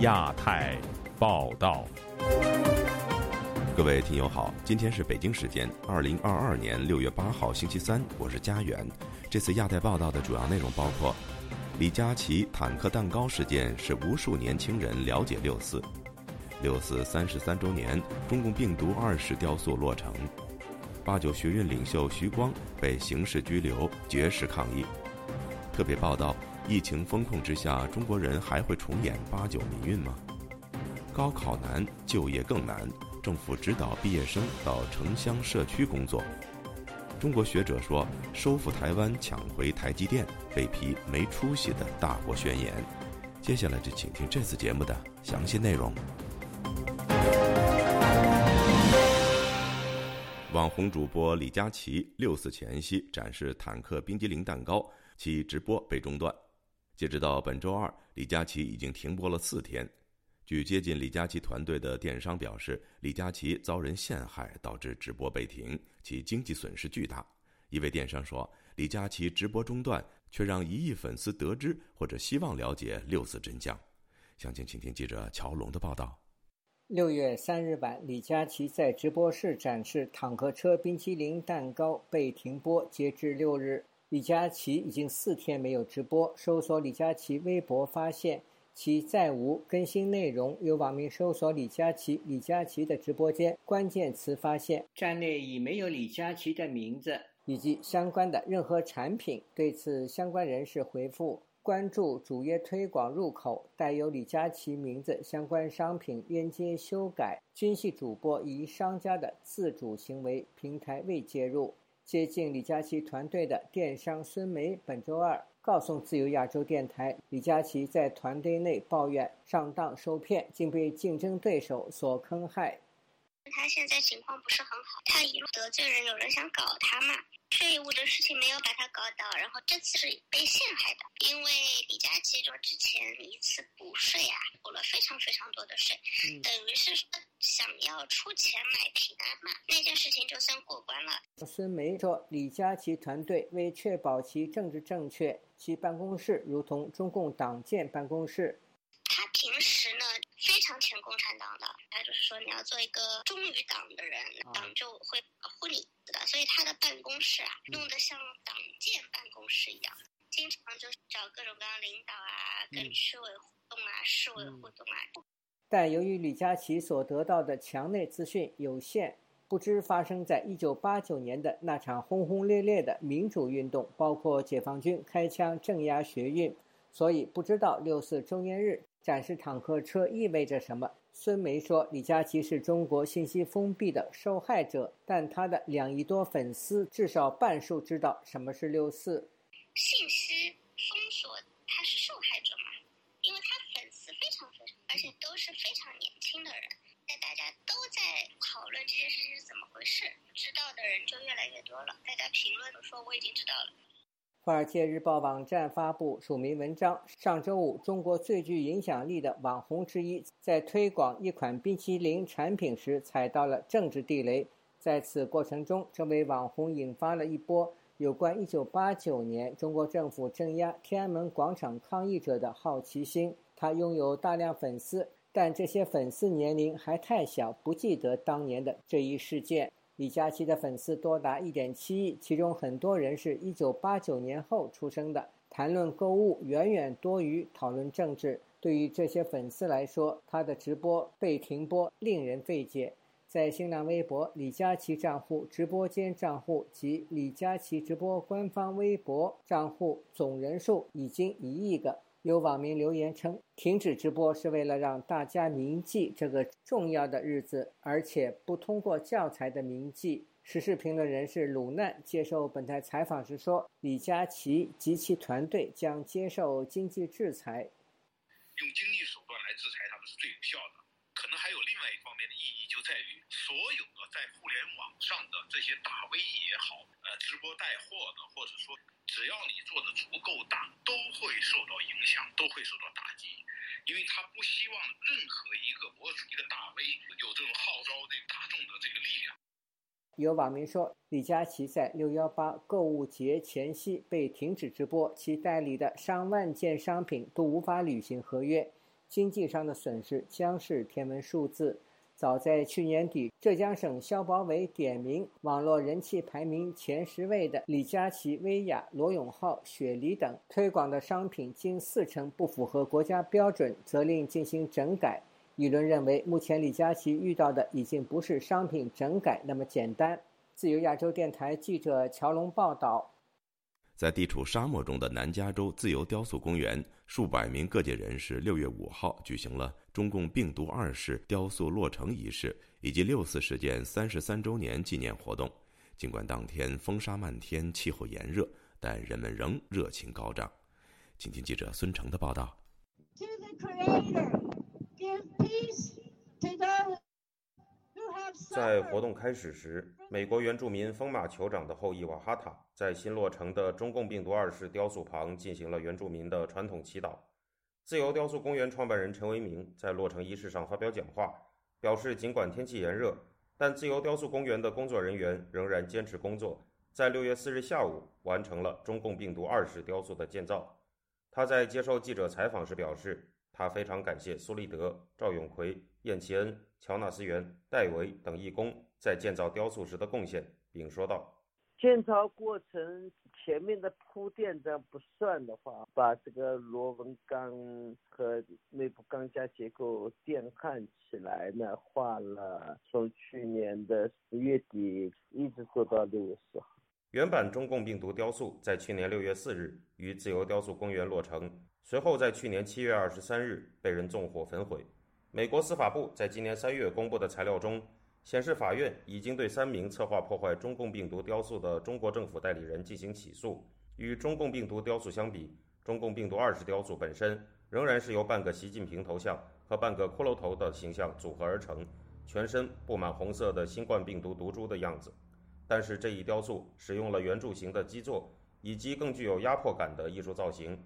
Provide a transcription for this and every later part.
亚太报道，各位听友好，今天是北京时间二零二二年六月八号星期三，我是佳远。这次亚太报道的主要内容包括：李佳琦坦克蛋糕事件使无数年轻人了解六四；六四三十三周年，中共病毒二世雕塑落成；八九学运领袖徐光被刑事拘留，绝食抗议。特别报道。疫情封控之下，中国人还会重演八九民运吗？高考难，就业更难，政府指导毕业生到城乡社区工作。中国学者说，收复台湾、抢回台积电，被批没出息的大国宣言。接下来就请听这次节目的详细内容。网红主播李佳琦六四前夕展示坦克冰激凌蛋糕，其直播被中断。截止到本周二，李佳琦已经停播了四天。据接近李佳琦团队的电商表示，李佳琦遭人陷害，导致直播被停，其经济损失巨大。一位电商说：“李佳琦直播中断，却让一亿粉丝得知或者希望了解六四真相。”详情，请听记者乔龙的报道。六月三日晚，李佳琦在直播室展示坦克车冰淇淋蛋糕被停播，截至六日。李佳琦已经四天没有直播。搜索李佳琦微博，发现其再无更新内容。有网民搜索李佳琦、李佳琦的直播间关键词，发现站内已没有李佳琦的名字以及相关的任何产品。对此，相关人士回复：关注主页推广入口带有李佳琦名字相关商品链接修改，均系主播与商家的自主行为，平台未介入。接近李佳琦团队的电商孙梅本周二告诉自由亚洲电台，李佳琦在团队内抱怨上当受骗，竟被竞争对手所坑害。他现在情况不是很好，他一路得罪人，有人想搞他嘛。税务的事情没有把他搞倒，然后这次是被陷害的，因为李佳琦说之前一次补税啊，补了非常非常多的税，等于是说想要出钱买平安嘛，那件事情就算过关了。孙梅说，李佳琦团队为确保其政治正确，其办公室如同中共党建办公室。他平时呢非常挺共产党的，他就是说你要做一个忠于党的人，党就会保护你的。所以他的办公室啊，弄得像党建办公室一样，经常就是找各种各样领导啊，跟区委互动啊，市委互动啊。但由于李佳琦所得到的墙内资讯有限，不知发生在一九八九年的那场轰轰烈烈的民主运动，包括解放军开枪镇压学运，所以不知道六四周年日。展示坦克车意味着什么？孙梅说：“李佳琦是中国信息封闭的受害者，但他的两亿多粉丝至少半数知道什么是六四。信息封锁，他是受害者嘛？因为他粉丝非常非常，而且都是非常年轻的人。在大家都在讨论这件事情是怎么回事，知道的人就越来越多了。大家评论都说我已经知道了。”华尔街日报网站发布署名文章。上周五，中国最具影响力的网红之一在推广一款冰淇淋产品时踩到了政治地雷。在此过程中，这位网红引发了一波有关1989年中国政府镇压天安门广场抗议者的好奇心。他拥有大量粉丝，但这些粉丝年龄还太小，不记得当年的这一事件。李佳琦的粉丝多达1.7亿，其中很多人是一九八九年后出生的。谈论购物远远多于讨论政治。对于这些粉丝来说，他的直播被停播令人费解。在新浪微博李佳琦账户直播间账户及李佳琦直播官方微博账户总人数已经一亿个。有网民留言称，停止直播是为了让大家铭记这个重要的日子，而且不通过教材的铭记。时事评论人士鲁难接受本台采访时说：“李佳琦及其团队将接受经济制裁，用经济手段来制裁他们是最有效的。可能还有另外一方面的意义，就在于所有在互联网上的这些大 V 也好，呃，直播带货的，或者说。”只要你做的足够大，都会受到影响，都会受到打击，因为他不希望任何一个博主、一个大 V 有这种号召这大众的这个力量。有网民说，李佳琦在六幺八购物节前夕被停止直播，其代理的上万件商品都无法履行合约。经济上的损失将是天文数字。早在去年底，浙江省消保委点名网络人气排名前十位的李佳琦、薇娅、罗永浩、雪梨等推广的商品，近四成不符合国家标准，责令进行整改。舆论认为，目前李佳琦遇到的已经不是商品整改那么简单。自由亚洲电台记者乔龙报道。在地处沙漠中的南加州自由雕塑公园，数百名各界人士六月五号举行了中共病毒二世雕塑落成仪式以及六四事件三十三周年纪念活动。尽管当天风沙漫天，气候炎热，但人们仍热情高涨。请听记者孙成的报道。在活动开始时，美国原住民风马酋长的后裔瓦哈塔在新落成的中共病毒二世雕塑旁进行了原住民的传统祈祷。自由雕塑公园创办人陈为民在落成仪式上发表讲话，表示尽管天气炎热，但自由雕塑公园的工作人员仍然坚持工作，在六月四日下午完成了中共病毒二式雕塑的建造。他在接受记者采访时表示，他非常感谢苏立德、赵永奎、燕奇恩。乔纳斯·元、戴维等义工在建造雕塑时的贡献，并说道：“建造过程前面的铺垫这样不算的话，把这个螺纹钢和内部钢架结构电焊起来呢，花了从去年的十月底一直做到六月四号。原版中共病毒雕塑在去年六月四日于自由雕塑公园落成，随后在去年七月二十三日被人纵火焚毁。”美国司法部在今年三月公布的材料中显示，法院已经对三名策划破坏中共病毒雕塑的中国政府代理人进行起诉。与中共病毒雕塑相比，中共病毒二十雕塑本身仍然是由半个习近平头像和半个骷髅头的形象组合而成，全身布满红色的新冠病毒毒株的样子。但是这一雕塑使用了圆柱形的基座，以及更具有压迫感的艺术造型。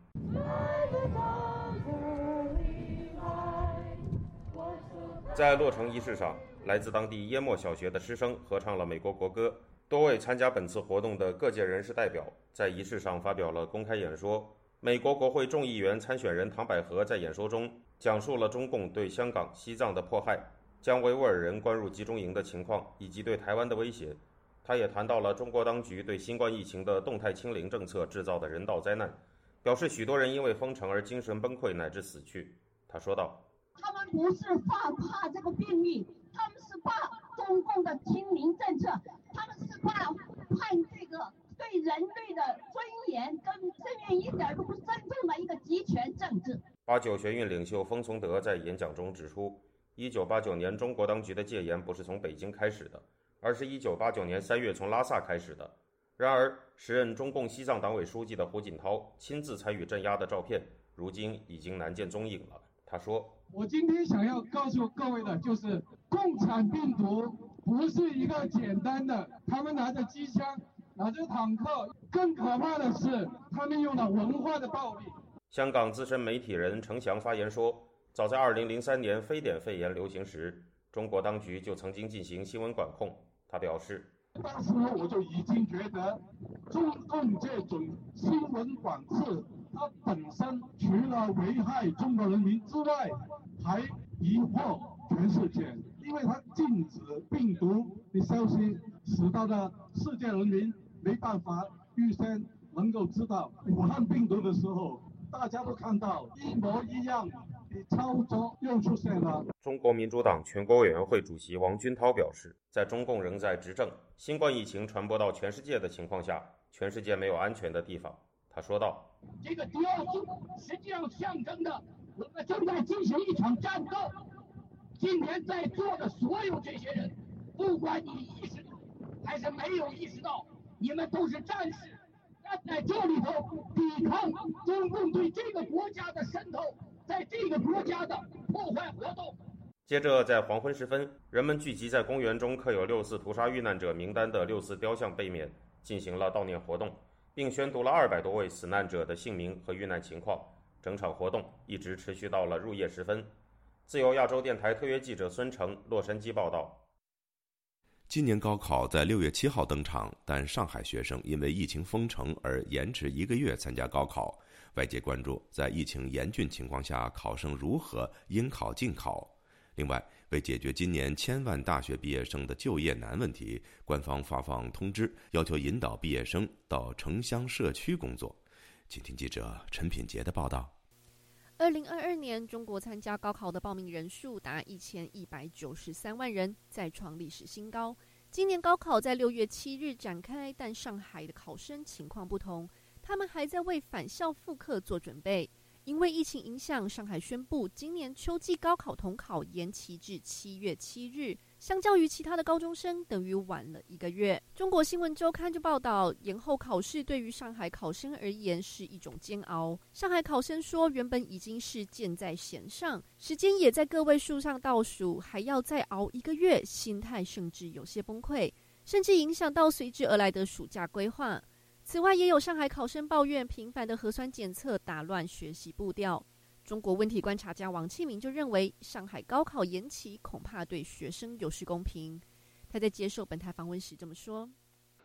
在落成仪式上，来自当地耶莫小学的师生合唱了美国国歌。多位参加本次活动的各界人士代表在仪式上发表了公开演说。美国国会众议员参选人唐百合在演说中讲述了中共对香港、西藏的迫害，将维吾尔人关入集中营的情况，以及对台湾的威胁。他也谈到了中国当局对新冠疫情的动态清零政策制造的人道灾难，表示许多人因为封城而精神崩溃乃至死去。他说道。他们不是怕怕这个病例，他们是怕中共的清零政策，他们是怕判这个对人类的尊严跟这面一点都不尊重的一个集权政治。八九学运领袖封从德在演讲中指出，一九八九年中国当局的戒严不是从北京开始的，而是一九八九年三月从拉萨开始的。然而，时任中共西藏党委书记的胡锦涛亲自参与镇压的照片，如今已经难见踪影了。他说。我今天想要告诉各位的就是，共产病毒不是一个简单的，他们拿着机枪，拿着坦克，更可怕的是，他们用了文化的暴力。香港资深媒体人程翔发言说，早在2003年非典肺炎流行时，中国当局就曾经进行新闻管控。他表示，当时我就已经觉得，中共这种新闻管制。它本身除了危害中国人民之外，还疑惑全世界，因为它禁止病毒的消息，使到的世界人民没办法预先能够知道武汉病毒的时候，大家都看到一模一样的操作又出现了。中国民主党全国委员会主席王军涛表示，在中共仍在执政、新冠疫情传播到全世界的情况下，全世界没有安全的地方。他说道：“这个雕塑实际上象征着我们正在进行一场战斗。今天在座的所有这些人，不管你意识到还是没有意识到，你们都是战士，站在这里头抵抗中共对这个国家的渗透，在这个国家的破坏活动。”接着，在黄昏时分，人们聚集在公园中刻有六四屠杀遇难者名单的六四雕像背面，进行了悼念活动。并宣读了二百多位死难者的姓名和遇难情况。整场活动一直持续到了入夜时分。自由亚洲电台特约记者孙成，洛杉矶报道。今年高考在六月七号登场，但上海学生因为疫情封城而延迟一个月参加高考。外界关注，在疫情严峻情况下，考生如何应考尽考。另外，为解决今年千万大学毕业生的就业难问题，官方发放通知，要求引导毕业生到城乡社区工作。请听记者陈品杰的报道。二零二二年，中国参加高考的报名人数达一千一百九十三万人，再创历史新高。今年高考在六月七日展开，但上海的考生情况不同，他们还在为返校复课做准备。因为疫情影响，上海宣布今年秋季高考统考延期至七月七日，相较于其他的高中生，等于晚了一个月。中国新闻周刊就报道，延后考试对于上海考生而言是一种煎熬。上海考生说，原本已经是箭在弦上，时间也在个位数上倒数，还要再熬一个月，心态甚至有些崩溃，甚至影响到随之而来的暑假规划。此外，也有上海考生抱怨频繁的核酸检测打乱学习步调。中国问题观察家王庆明就认为，上海高考延期恐怕对学生有失公平。他在接受本台访问时这么说：“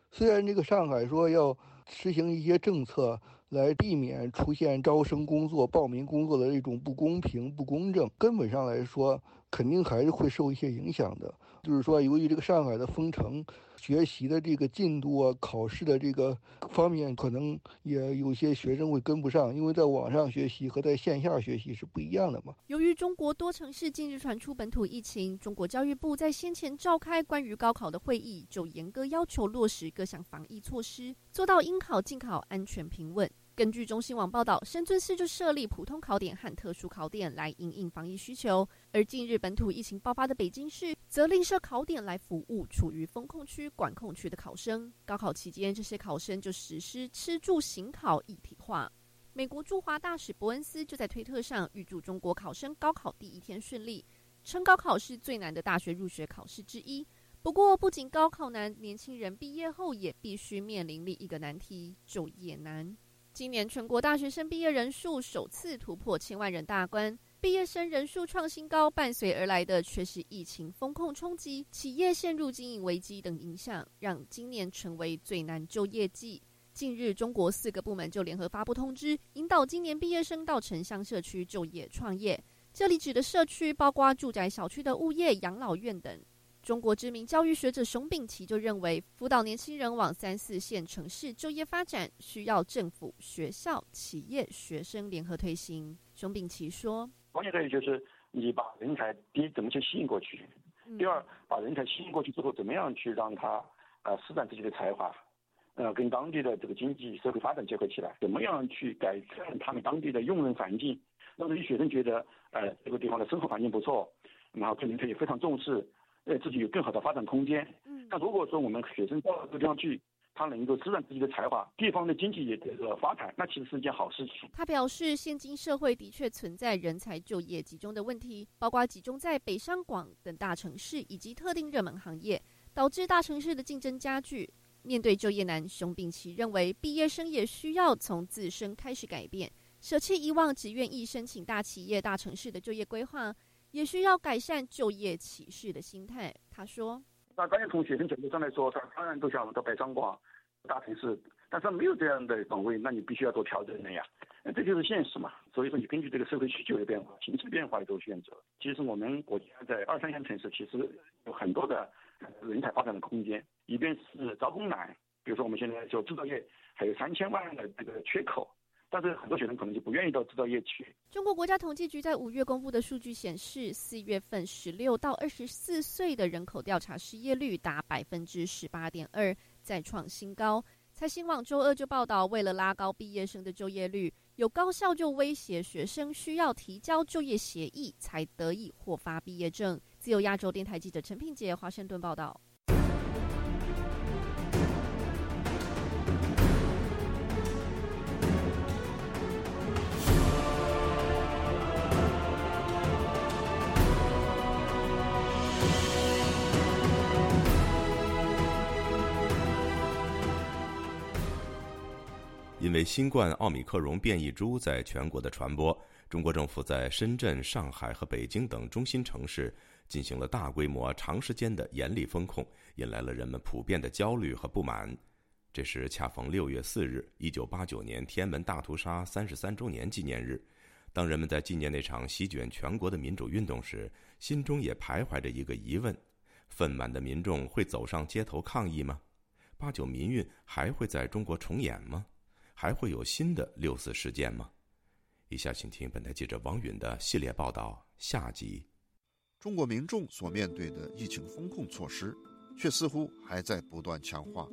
虽然这个上海说要实行一些政策来避免出现招生工作、报名工作的一种不公平、不公正，根本上来说，肯定还是会受一些影响的。就是说，由于这个上海的封城。”学习的这个进度啊，考试的这个方面，可能也有些学生会跟不上，因为在网上学习和在线下学习是不一样的嘛。由于中国多城市近日传出本土疫情，中国教育部在先前召开关于高考的会议，就严格要求落实各项防疫措施，做到应考尽考、安全平稳。根据中新网报道，深圳市就设立普通考点和特殊考点来应应防疫需求，而近日本土疫情爆发的北京市则另设考点来服务处于封控区、管控区的考生。高考期间，这些考生就实施吃住行考一体化。美国驻华大使伯恩斯就在推特上预祝中国考生高考第一天顺利，称高考是最难的大学入学考试之一。不过，不仅高考难，年轻人毕业后也必须面临另一个难题——就业难。今年全国大学生毕业人数首次突破千万人大关，毕业生人数创新高，伴随而来的却是疫情风控冲击、企业陷入经营危机等影响，让今年成为最难就业季。近日，中国四个部门就联合发布通知，引导今年毕业生到城乡社区就业创业。这里指的社区包括住宅小区的物业、养老院等。中国知名教育学者熊丙奇就认为，辅导年轻人往三四线城市就业发展，需要政府、学校、企业、学生联合推行。熊丙奇说：“关键在于就是你把人才第一怎么去吸引过去，第二把人才吸引过去之后，怎么样去让他呃施展自己的才华，呃跟当地的这个经济社会发展结合起来，怎么样去改善他们当地的用人环境，让这些学生觉得呃这个地方的生活环境不错，然后对人才也非常重视。”呃，自己有更好的发展空间。嗯，那如果说我们学生到这个地方去，他能够施展自己的才华，地方的经济也得个发展，那其实是一件好事情。他表示，现今社会的确存在人才就业集中的问题，包括集中在北上广等大城市以及特定热门行业，导致大城市的竞争加剧。面对就业难，熊丙奇认为，毕业生也需要从自身开始改变，舍弃以往只愿意申请大企业、大城市的就业规划。也需要改善就业歧视的心态。他说：“那当然从学生角度上来说，他当然都想到北上广大城市，但是没有这样的岗位，那你必须要做调整的呀。那这就是现实嘛。所以说，你根据这个社会需求的变化、形势变化来做选择。其实我们国家在二三线城市其实有很多的人才发展的空间。一边是招工难，比如说我们现在就制造业还有三千万的这个缺口。”但是很多学生可能就不愿意到制造业去。中国国家统计局在五月公布的数据显示，四月份十六到二十四岁的人口调查失业率达百分之十八点二，再创新高。财新网周二就报道，为了拉高毕业生的就业率，有高校就威胁学生需要提交就业协议才得以获发毕业证。自由亚洲电台记者陈品杰华盛顿报道。因为新冠奥密克戎变异株在全国的传播，中国政府在深圳、上海和北京等中心城市进行了大规模、长时间的严厉风控，引来了人们普遍的焦虑和不满。这时恰逢六月四日，一九八九年天安门大屠杀三十三周年纪念日。当人们在纪念那场席卷全国的民主运动时，心中也徘徊着一个疑问：愤满的民众会走上街头抗议吗？八九民运还会在中国重演吗？还会有新的六四事件吗？以下请听本台记者王允的系列报道下集。中国民众所面对的疫情风控措施，却似乎还在不断强化。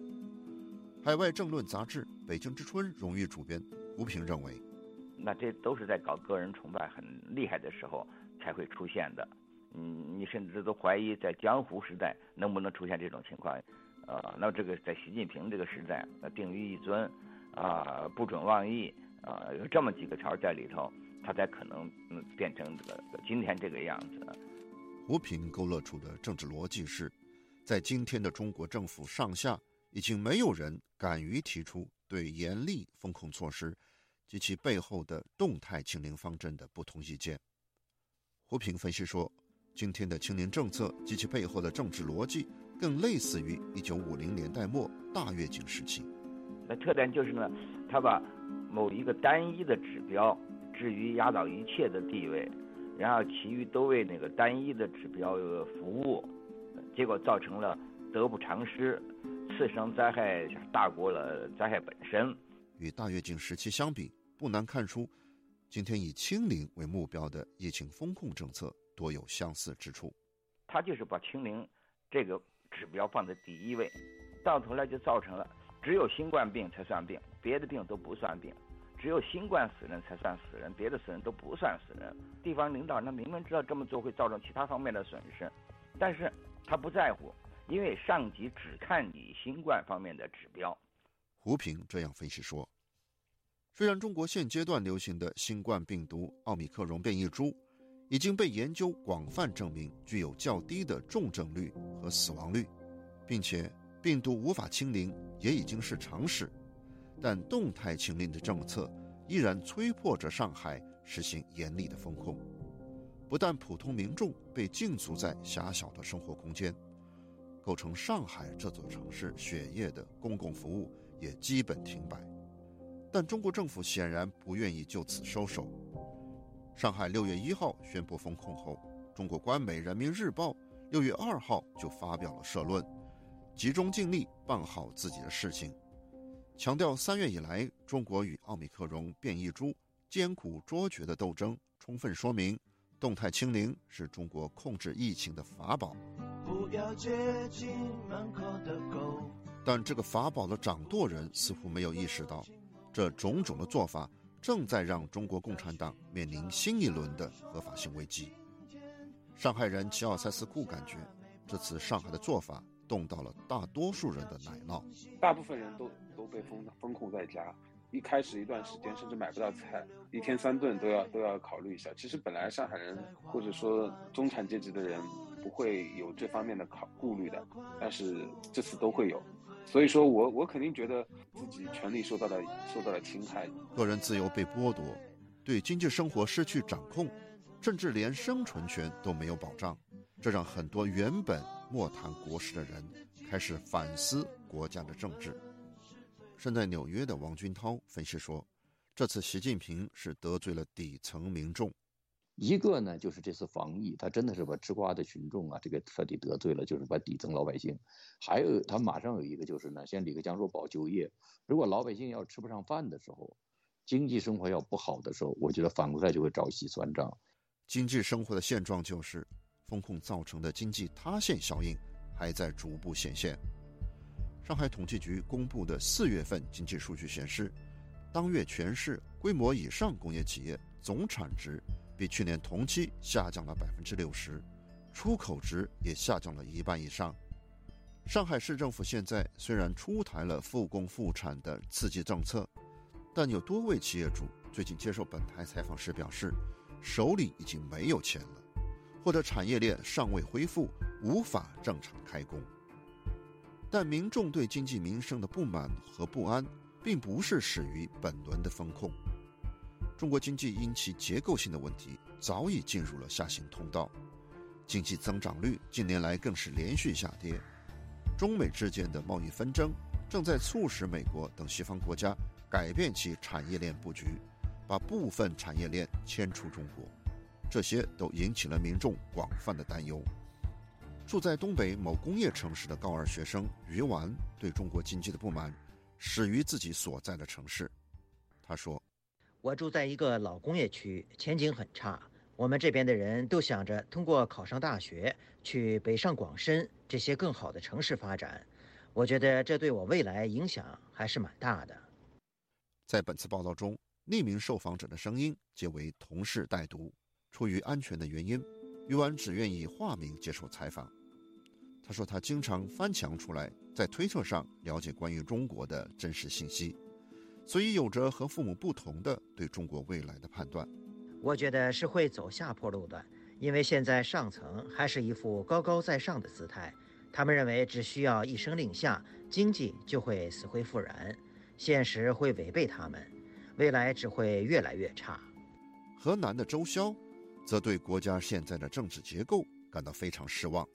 海外政论杂志《北京之春》荣誉主编胡平认为。那这都是在搞个人崇拜很厉害的时候才会出现的，嗯，你甚至都怀疑在江湖时代能不能出现这种情况，呃，那这个在习近平这个时代，那，定于一尊，啊，不准妄议，啊，有这么几个条在里头，他才可能嗯变成这个今天这个样子。胡平勾勒出的政治逻辑是，在今天的中国政府上下，已经没有人敢于提出对严厉风控措施。及其背后的动态清零方针的不同意见。胡平分析说，今天的清零政策及其背后的政治逻辑，更类似于一九五零年代末大跃进时期。那特点就是呢，他把某一个单一的指标置于压倒一切的地位，然后其余都为那个单一的指标服务，结果造成了得不偿失，次生灾害大过了灾害本身。与大跃进时期相比，不难看出，今天以清零为目标的疫情风控政策多有相似之处。他就是把清零这个指标放在第一位，到头来就造成了只有新冠病才算病，别的病都不算病；只有新冠死人才算死人，别的死人都不算死人。地方领导那明明知道这么做会造成其他方面的损失，但是他不在乎，因为上级只看你新冠方面的指标。胡平这样分析说：“虽然中国现阶段流行的新冠病毒奥密克戎变异株已经被研究广泛证明具有较低的重症率和死亡率，并且病毒无法清零也已经是常识，但动态清零的政策依然催迫着上海实行严厉的风控。不但普通民众被禁足在狭小的生活空间，构成上海这座城市血液的公共服务。”也基本停摆，但中国政府显然不愿意就此收手。上海六月一号宣布封控后，中国官媒《人民日报》六月二号就发表了社论，集中精力办好自己的事情，强调三月以来中国与奥密克戎变异株艰苦卓绝的斗争，充分说明动态清零是中国控制疫情的法宝。不要接近门口的狗。但这个法宝的掌舵人似乎没有意识到，这种种的做法正在让中国共产党面临新一轮的合法性危机。上海人齐奥塞斯库感觉，这次上海的做法动到了大多数人的奶酪。大部分人都都被封封控在家，一开始一段时间甚至买不到菜，一天三顿都要都要考虑一下。其实本来上海人或者说中产阶级的人不会有这方面的考顾虑的，但是这次都会有。所以说我我肯定觉得自己权利受到了受到了侵害，个人自由被剥夺，对经济生活失去掌控，甚至连生存权都没有保障，这让很多原本莫谈国事的人开始反思国家的政治。身在纽约的王军涛分析说，这次习近平是得罪了底层民众。一个呢，就是这次防疫，他真的是把吃瓜的群众啊，这个彻底得罪了，就是把底层老百姓。还有，他马上有一个就是呢，像李克强说保就业，如果老百姓要吃不上饭的时候，经济生活要不好的时候，我觉得反过来就会找洗算账。经济生活的现状就是，风控造成的经济塌陷效应还在逐步显现。上海统计局公布的四月份经济数据显示，当月全市规模以上工业企业总产值。比去年同期下降了百分之六十，出口值也下降了一半以上。上海市政府现在虽然出台了复工复产的刺激政策，但有多位企业主最近接受本台采访时表示，手里已经没有钱了，或者产业链尚未恢复，无法正常开工。但民众对经济民生的不满和不安，并不是始于本轮的风控。中国经济因其结构性的问题，早已进入了下行通道。经济增长率近年来更是连续下跌。中美之间的贸易纷争正在促使美国等西方国家改变其产业链布局，把部分产业链迁出中国。这些都引起了民众广泛的担忧。住在东北某工业城市的高二学生于完对中国经济的不满始于自己所在的城市。他说：“我住在一个老工业区，前景很差。我们这边的人都想着通过考上大学，去北上广深这些更好的城市发展。我觉得这对我未来影响还是蛮大的。”在本次报道中，匿名受访者的声音皆为同事代读。出于安全的原因，于婉只愿意化名接受采访。他说：“他经常翻墙出来，在推特上了解关于中国的真实信息，所以有着和父母不同的对中国未来的判断。我觉得是会走下坡路的，因为现在上层还是一副高高在上的姿态，他们认为只需要一声令下，经济就会死灰复燃，现实会违背他们，未来只会越来越差。”河南的周潇。则对国家现在的政治结构感到非常失望。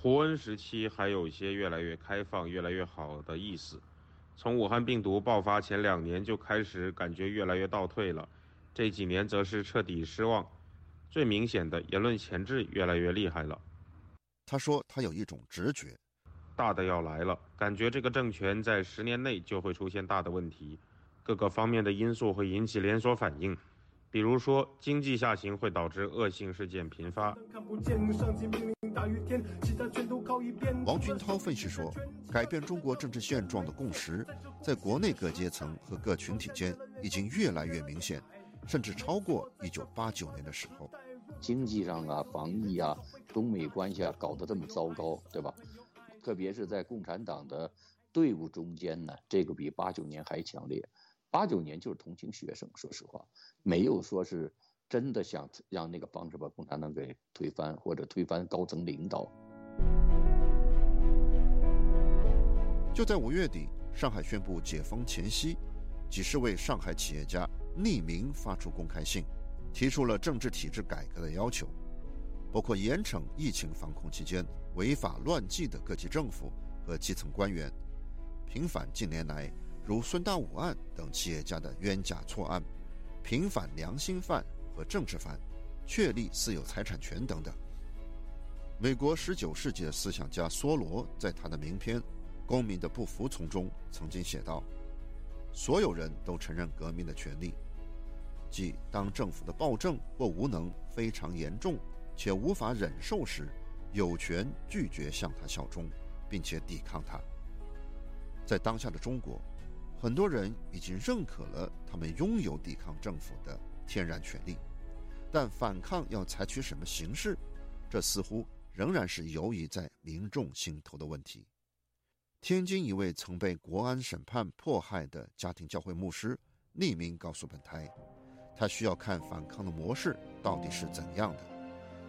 胡温时期还有一些越来越开放、越来越好的意思，从武汉病毒爆发前两年就开始感觉越来越倒退了，这几年则是彻底失望。最明显的言论钳制越来越厉害了。他说他有一种直觉，大的要来了，感觉这个政权在十年内就会出现大的问题，各个方面的因素会引起连锁反应。比如说，经济下行会导致恶性事件频发。王军涛分析说，改变中国政治现状的共识，在国内各阶层和各群体间已经越来越明显，甚至超过1989年的时候。经济上啊，防疫啊，中美关系啊，搞得这么糟糕，对吧？特别是在共产党的队伍中间呢，这个比89年还强烈。八九年就是同情学生，说实话，没有说是真的想让那个方式把共产党给推翻，或者推翻高层领导。就在五月底，上海宣布解封前夕，几十位上海企业家匿名发出公开信，提出了政治体制改革的要求，包括严惩疫情防控期间违法乱纪的各级政府和基层官员，平反近年来。如孙大武案等企业家的冤假错案，平反良心犯和政治犯，确立私有财产权等等。美国十九世纪的思想家梭罗在他的名篇《公民的不服从》中曾经写道：“所有人都承认革命的权利，即当政府的暴政或无能非常严重且无法忍受时，有权拒绝向他效忠，并且抵抗他。”在当下的中国。很多人已经认可了他们拥有抵抗政府的天然权利，但反抗要采取什么形式，这似乎仍然是犹疑在民众心头的问题。天津一位曾被国安审判迫害的家庭教会牧师匿名告诉本台，他需要看反抗的模式到底是怎样的。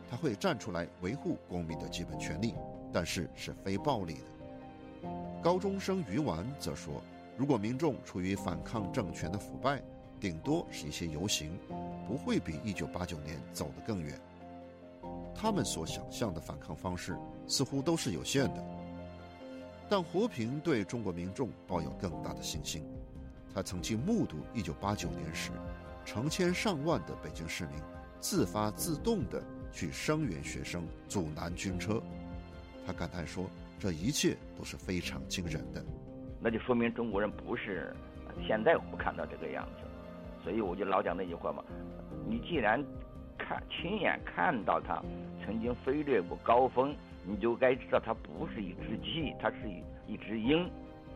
他会站出来维护公民的基本权利，但是是非暴力的。高中生于丸则说。如果民众处于反抗政权的腐败，顶多是一些游行，不会比一九八九年走得更远。他们所想象的反抗方式似乎都是有限的。但胡平对中国民众抱有更大的信心。他曾经目睹一九八九年时，成千上万的北京市民自发自动地去声援学生，阻拦军车。他感叹说：“这一切都是非常惊人的。”那就说明中国人不是现在我们看到这个样子，所以我就老讲那句话嘛，你既然看亲眼看到它曾经飞掠过高峰，你就该知道它不是一只鸡，它是一一只鹰。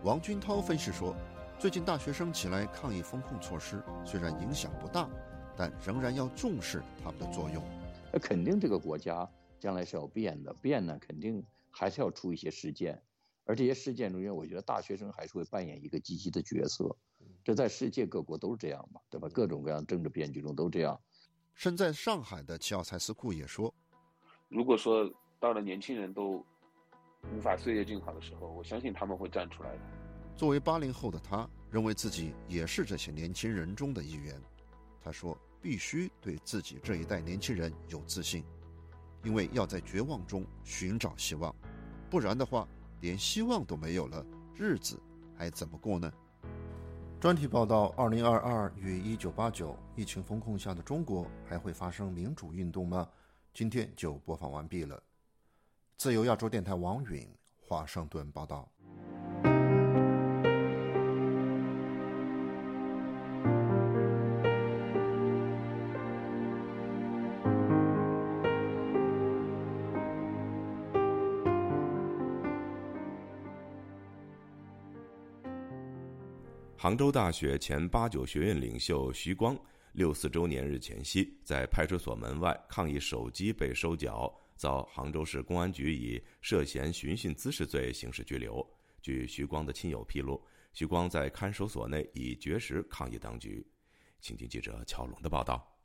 王军涛分析说，最近大学生起来抗议风控措施，虽然影响不大，但仍然要重视他们的作用。那肯定这个国家将来是要变的，变呢肯定还是要出一些事件。而这些事件中间，我觉得大学生还是会扮演一个积极的角色，这在世界各国都是这样嘛，对吧？各种各样政治变局中都这样。身在上海的齐奥塞斯库也说：“如果说到了年轻人都无法岁月静好的时候，我相信他们会站出来的。”作为八零后的他，认为自己也是这些年轻人中的一员。他说：“必须对自己这一代年轻人有自信，因为要在绝望中寻找希望，不然的话，连希望都没有了，日子还怎么过呢？专题报道：二零二二与一九八九疫情风控下的中国还会发生民主运动吗？今天就播放完毕了。自由亚洲电台王允华盛顿报道。杭州大学前八九学院领袖徐光六四周年日前夕，在派出所门外抗议手机被收缴，遭杭州市公安局以涉嫌寻衅滋事罪刑事拘留。据徐光的亲友披露，徐光在看守所内以绝食抗议当局。请听记者乔龙的报道。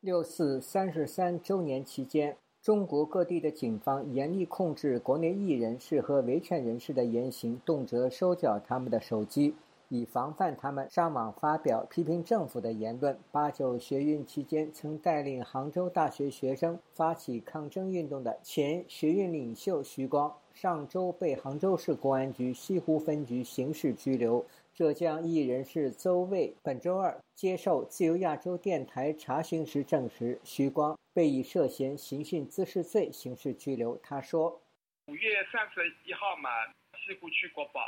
六四三十三周年期间，中国各地的警方严厉控制国内艺人是和维权人士的言行，动辄收缴他们的手机。以防范他们上网发表批评政府的言论。八九学运期间，曾带领杭州大学学生发起抗争运动的前学运领袖徐光，上周被杭州市公安局西湖分局刑事拘留。浙江艺人是邹卫本周二接受自由亚洲电台查询时证实，徐光被以涉嫌寻衅滋事罪刑事拘留。他说：“五月三十一号嘛，西湖区国保。”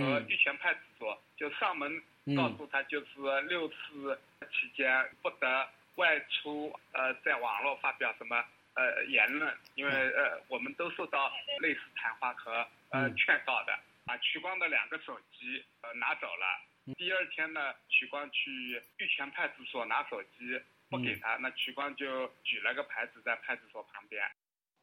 和玉泉派出所就上门告诉他，就是六四期间不得外出，呃，在网络发表什么呃言论，因为呃我们都受到类似谈话和呃劝告的。把徐光的两个手机呃拿走了。第二天呢，徐光去玉泉派出所拿手机，不给他，那徐光就举了个牌子在派出所旁边。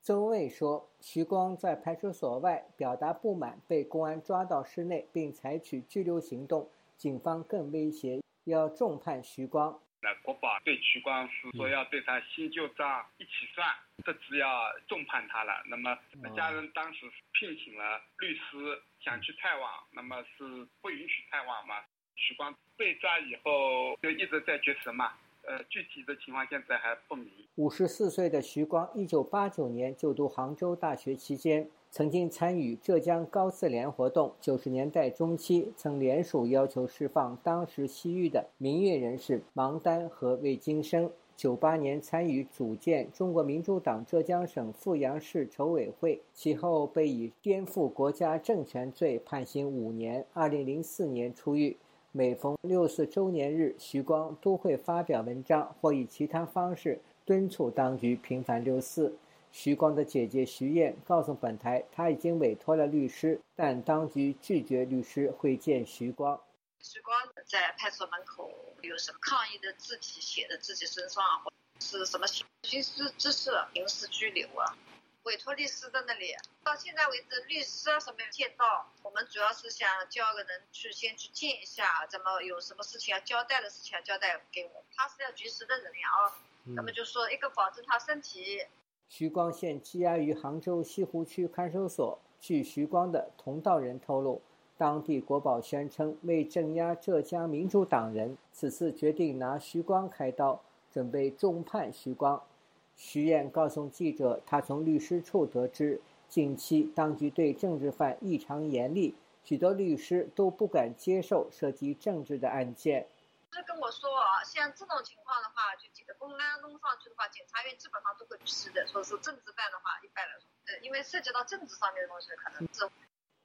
周卫说：“徐光在派出所外表达不满，被公安抓到室内，并采取拘留行动。警方更威胁要重判徐光。那国宝对徐光是说要对他新旧账一起算，这次要重判他了。那么家人当时聘请了律师，想去探望，那么是不允许探望嘛？徐光被抓以后就一直在绝食嘛。”呃，具体的情况现在还不明。五十四岁的徐光，一九八九年就读杭州大学期间，曾经参与浙江高自联活动。九十年代中期，曾联署要求释放当时西域的民运人士王丹和魏京生。九八年参与组建中国民主党浙江省富阳市筹委会，其后被以颠覆国家政权罪判刑五年。二零零四年出狱。每逢六四周年日，徐光都会发表文章或以其他方式敦促当局平反六四。徐光的姐姐徐燕告诉本台，他已经委托了律师，但当局拒绝律师会见徐光。徐光在派出所门口有什么抗议的字体写在自己身上，或是什么刑事知识、刑事拘留啊？委托律师在那里，到现在为止，律师啊什么没有见到。我们主要是想叫个人去先去见一下，怎么有什么事情要交代的事情要交代给我。他是要及时的人呀，哦，那么就说一个保证他身体。徐光现羁押于杭州西湖区看守所。据徐光的同道人透露，当地国宝宣称为镇压浙江民主党人，此次决定拿徐光开刀，准备重判徐光。徐燕告诉记者，他从律师处得知，近期当局对政治犯异常严厉，许多律师都不敢接受涉及政治的案件。是跟我说啊，像这种情况的话，就几个公安弄上去的话，检察院基本上都会批的。说是政治犯的话，一般来说，呃，因为涉及到政治上面的东西，可能是。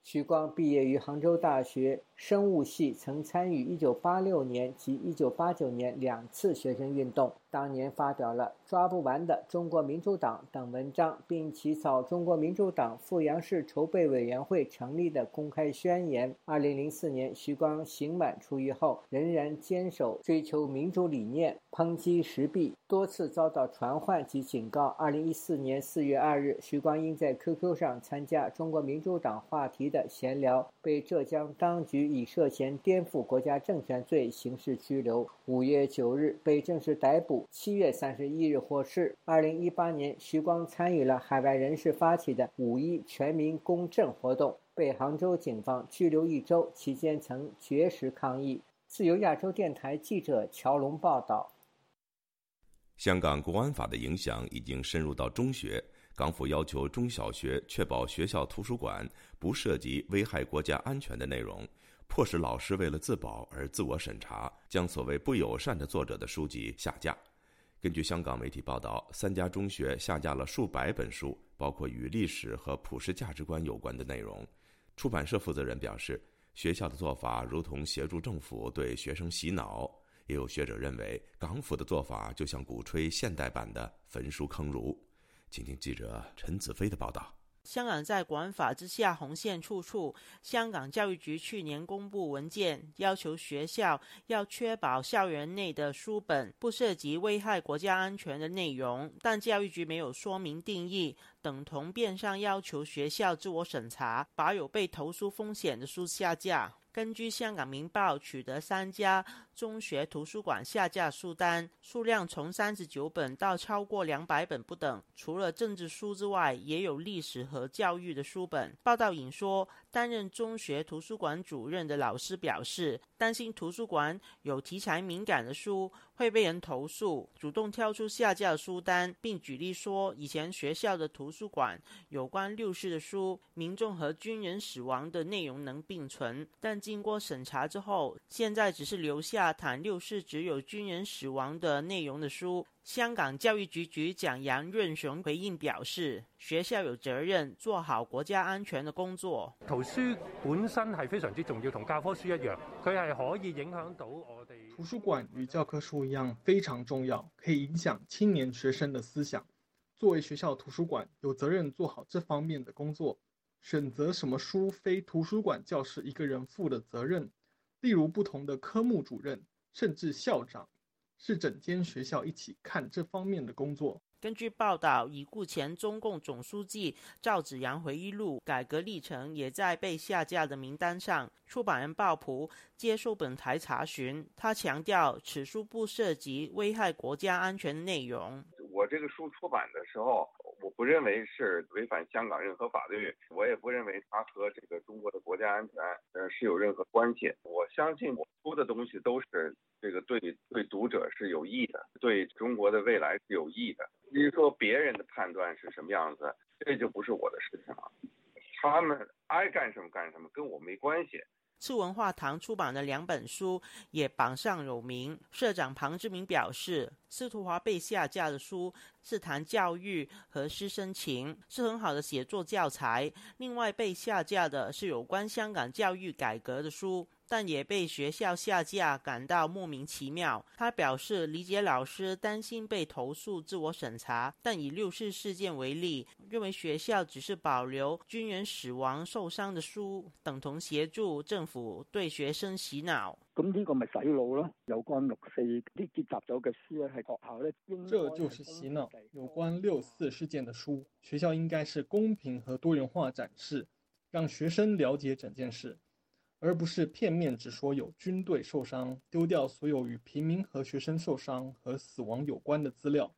徐光毕业于杭州大学生物系，曾参与1986年及1989年两次学生运动。当年发表了《抓不完的中国民主党》等文章，并起草中国民主党富阳市筹备委员会成立的公开宣言。2004年，徐光刑满出狱后，仍然坚守追求民主理念，抨击时弊，多次遭到传唤及警告。2014年4月2日，徐光因在 QQ 上参加中国民主党话题的闲聊，被浙江当局以涉嫌颠覆国家政权罪刑事拘留。5月9日，被正式逮捕。七月三十一日获释。二零一八年，徐光参与了海外人士发起的五一全民公正活动，被杭州警方拘留一周，期间曾绝食抗议。自由亚洲电台记者乔龙报道。香港国安法的影响已经深入到中学，港府要求中小学确保学校图书馆不涉及危害国家安全的内容，迫使老师为了自保而自我审查，将所谓不友善的作者的书籍下架。根据香港媒体报道，三家中学下架了数百本书，包括与历史和普世价值观有关的内容。出版社负责人表示，学校的做法如同协助政府对学生洗脑。也有学者认为，港府的做法就像鼓吹现代版的焚书坑儒。请听记者陈子飞的报道。香港在管法之下，红线处处。香港教育局去年公布文件，要求学校要确保校园内的书本不涉及危害国家安全的内容，但教育局没有说明定义，等同变相要求学校自我审查，把有被投诉风险的书下架。根据香港明报取得三家中学图书馆下架书单，数量从三十九本到超过两百本不等。除了政治书之外，也有历史和教育的书本。报道引说，担任中学图书馆主任的老师表示，担心图书馆有题材敏感的书会被人投诉，主动挑出下架书单，并举例说，以前学校的图书馆有关六四的书、民众和军人死亡的内容能并存，但。经过审查之后，现在只是留下谈六四只有军人死亡的内容的书。香港教育局局长杨润雄回应表示，学校有责任做好国家安全的工作。图书本身系非常之重要，同教科书一样，佢系可以影响到我哋。图书馆与教科书一样非常重要，可以影响青年学生的思想。作为学校图书馆，有责任做好这方面的工作。选择什么书非图书馆教师一个人负的责任，例如不同的科目主任甚至校长，是整间学校一起看这方面的工作。根据报道，已故前中共总书记赵紫阳回忆录《改革历程》也在被下架的名单上。出版人鲍普接受本台查询，他强调此书不涉及危害国家安全内容。我这个书出版的时候。我不认为是违反香港任何法律，我也不认为它和这个中国的国家安全，呃，是有任何关系。我相信我出的东西都是这个对对读者是有益的，对中国的未来是有益的。至于说别人的判断是什么样子，这就不是我的事情了。他们爱干什么干什么，跟我没关系。次文化堂出版的两本书也榜上有名。社长庞志明表示，司徒华被下架的书是谈教育和师生情，是很好的写作教材。另外被下架的是有关香港教育改革的书。但也被学校下架，感到莫名其妙。他表示理解老师担心被投诉、自我审查，但以六四事件为例，认为学校只是保留军人死亡受伤的书，等同协助政府对学生洗脑。咁呢個咪洗腦咯？有關六四啲結集咗嘅書咧，係學校咧應。這就是洗腦。有關六四事件的書，學校應該是公平和多元化展示，讓學生了解整件事。而不是片面只说有军队受伤，丢掉所有与平民和学生受伤和死亡有关的资料。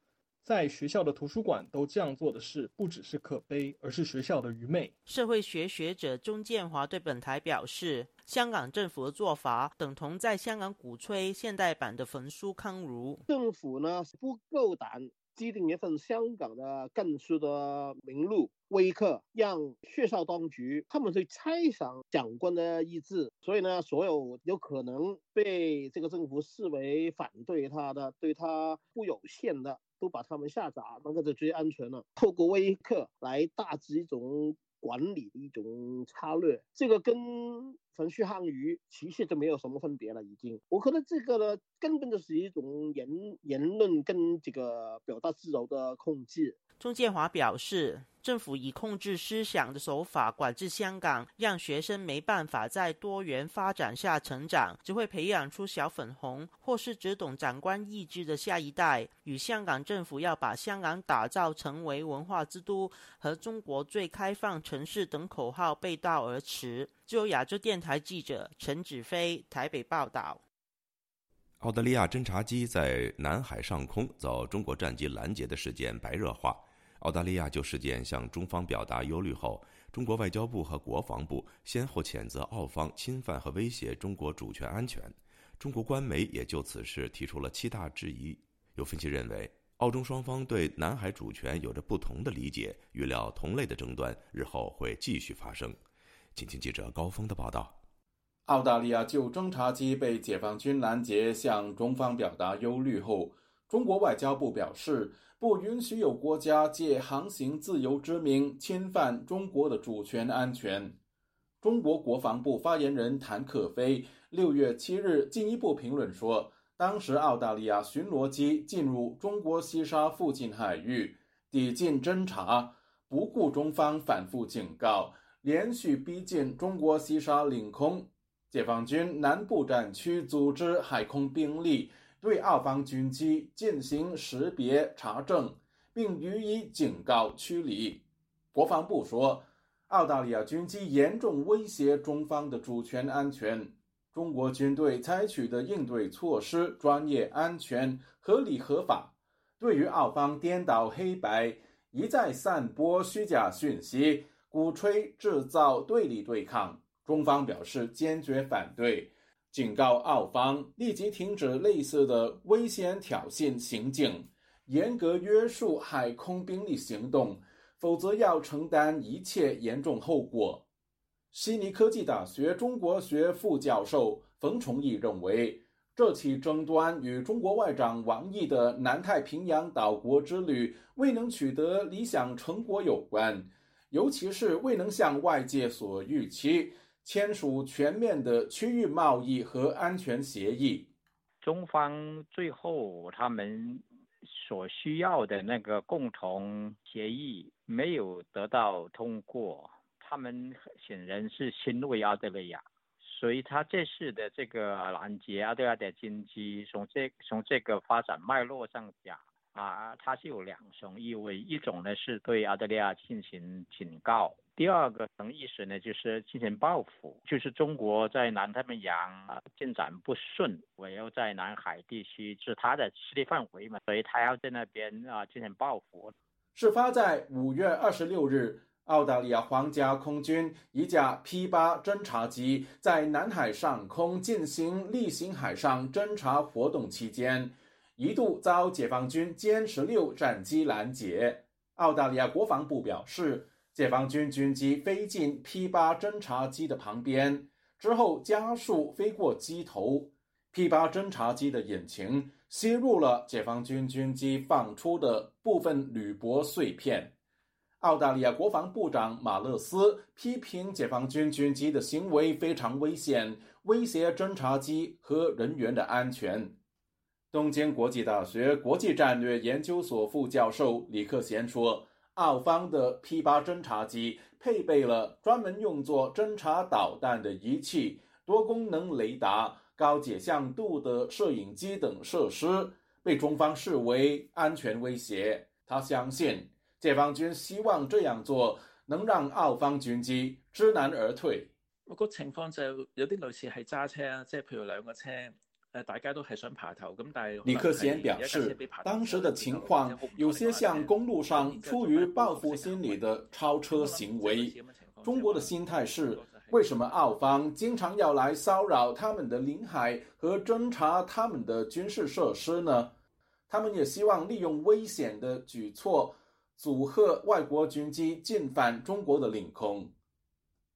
在学校的图书馆都这样做的事，不只是可悲，而是学校的愚昧。社会学学者钟建华对本台表示，香港政府的做法等同在香港鼓吹现代版的焚书坑儒。政府呢不夠膽。制定一份香港的更出的名录，威克让学校当局他们去猜想长官的意志，所以呢，所有有可能被这个政府视为反对他的、对他不友善的，都把他们下闸，那个就最安全了。透过威克来大致一种管理的一种策略，这个跟。程序汉语其实就没有什么分别了，已经。我觉得这个呢，根本就是一种言言论跟这个表达自由的控制。钟建华表示，政府以控制思想的手法管制香港，让学生没办法在多元发展下成长，只会培养出小粉红或是只懂长官意志的下一代。与香港政府要把香港打造成为文化之都和中国最开放城市等口号背道而驰。自由亚洲电台记者陈子飞台北报道。澳大利亚侦察机在南海上空遭中国战机拦截的事件白热化。澳大利亚就事件向中方表达忧虑后，中国外交部和国防部先后谴责澳方侵犯和威胁中国主权安全。中国官媒也就此事提出了七大质疑。有分析认为，澳中双方对南海主权有着不同的理解，预料同类的争端日后会继续发生。请听记者高峰的报道。澳大利亚就侦察机被解放军拦截向中方表达忧虑后，中国外交部表示，不允许有国家借航行自由之名侵犯中国的主权安全。中国国防部发言人谭克飞六月七日进一步评论说。当时，澳大利亚巡逻机进入中国西沙附近海域，抵近侦察，不顾中方反复警告，连续逼近中国西沙领空。解放军南部战区组织海空兵力对澳方军机进行识别查证，并予以警告驱离。国防部说，澳大利亚军机严重威胁中方的主权安全。中国军队采取的应对措施专业、安全、合理、合法。对于澳方颠倒黑白、一再散播虚假讯息、鼓吹制造对立对抗，中方表示坚决反对，警告澳方立即停止类似的危险挑衅行径，严格约束海空兵力行动，否则要承担一切严重后果。悉尼科技大学中国学副教授冯崇义认为，这起争端与中国外长王毅的南太平洋岛国之旅未能取得理想成果有关，尤其是未能像外界所预期签署全面的区域贸易和安全协议。中方最后他们所需要的那个共同协议没有得到通过。他们显然是欣慰澳大利亚，所以他这次的这个拦截澳大利亚的经济，从这从这个发展脉络上讲啊，它是有两层意味，一种呢是对澳大利亚进行警告，第二个层意思呢就是进行报复，就是中国在南太平洋啊进展不顺，我要在南海地区是它的势力范围嘛，所以他要在那边啊进行报复。事发在五月二十六日。澳大利亚皇家空军一架 P-8 侦察机在南海上空进行例行海上侦察活动期间，一度遭解放军歼十六战机拦截。澳大利亚国防部表示，解放军军机飞进 P-8 侦察机的旁边之后，加速飞过机头，P-8 侦察机的引擎吸入了解放军军机放出的部分铝箔碎片。澳大利亚国防部长马勒斯批评解放军军机的行为非常危险，威胁侦察机和人员的安全。东京国际大学国际战略研究所副教授李克贤说：“澳方的 P-8 侦察机配备了专门用作侦察导弹的仪器、多功能雷达、高解像度的摄影机等设施，被中方视为安全威胁。他相信。”解放军希望這樣做能让澳方軍機知難而退。個情況就有啲類似係揸車啊，即係譬如兩個車，誒，大家都係想爬頭，咁但係李克賢表示，当时的情况有些像公路上出于报复心理的超车行为。中国的心态是，为什么澳方经常要来骚扰他们的领海和侦察他们的军事设施呢？他们也希望利用危险的举措。阻吓外国军机进犯中国的领空。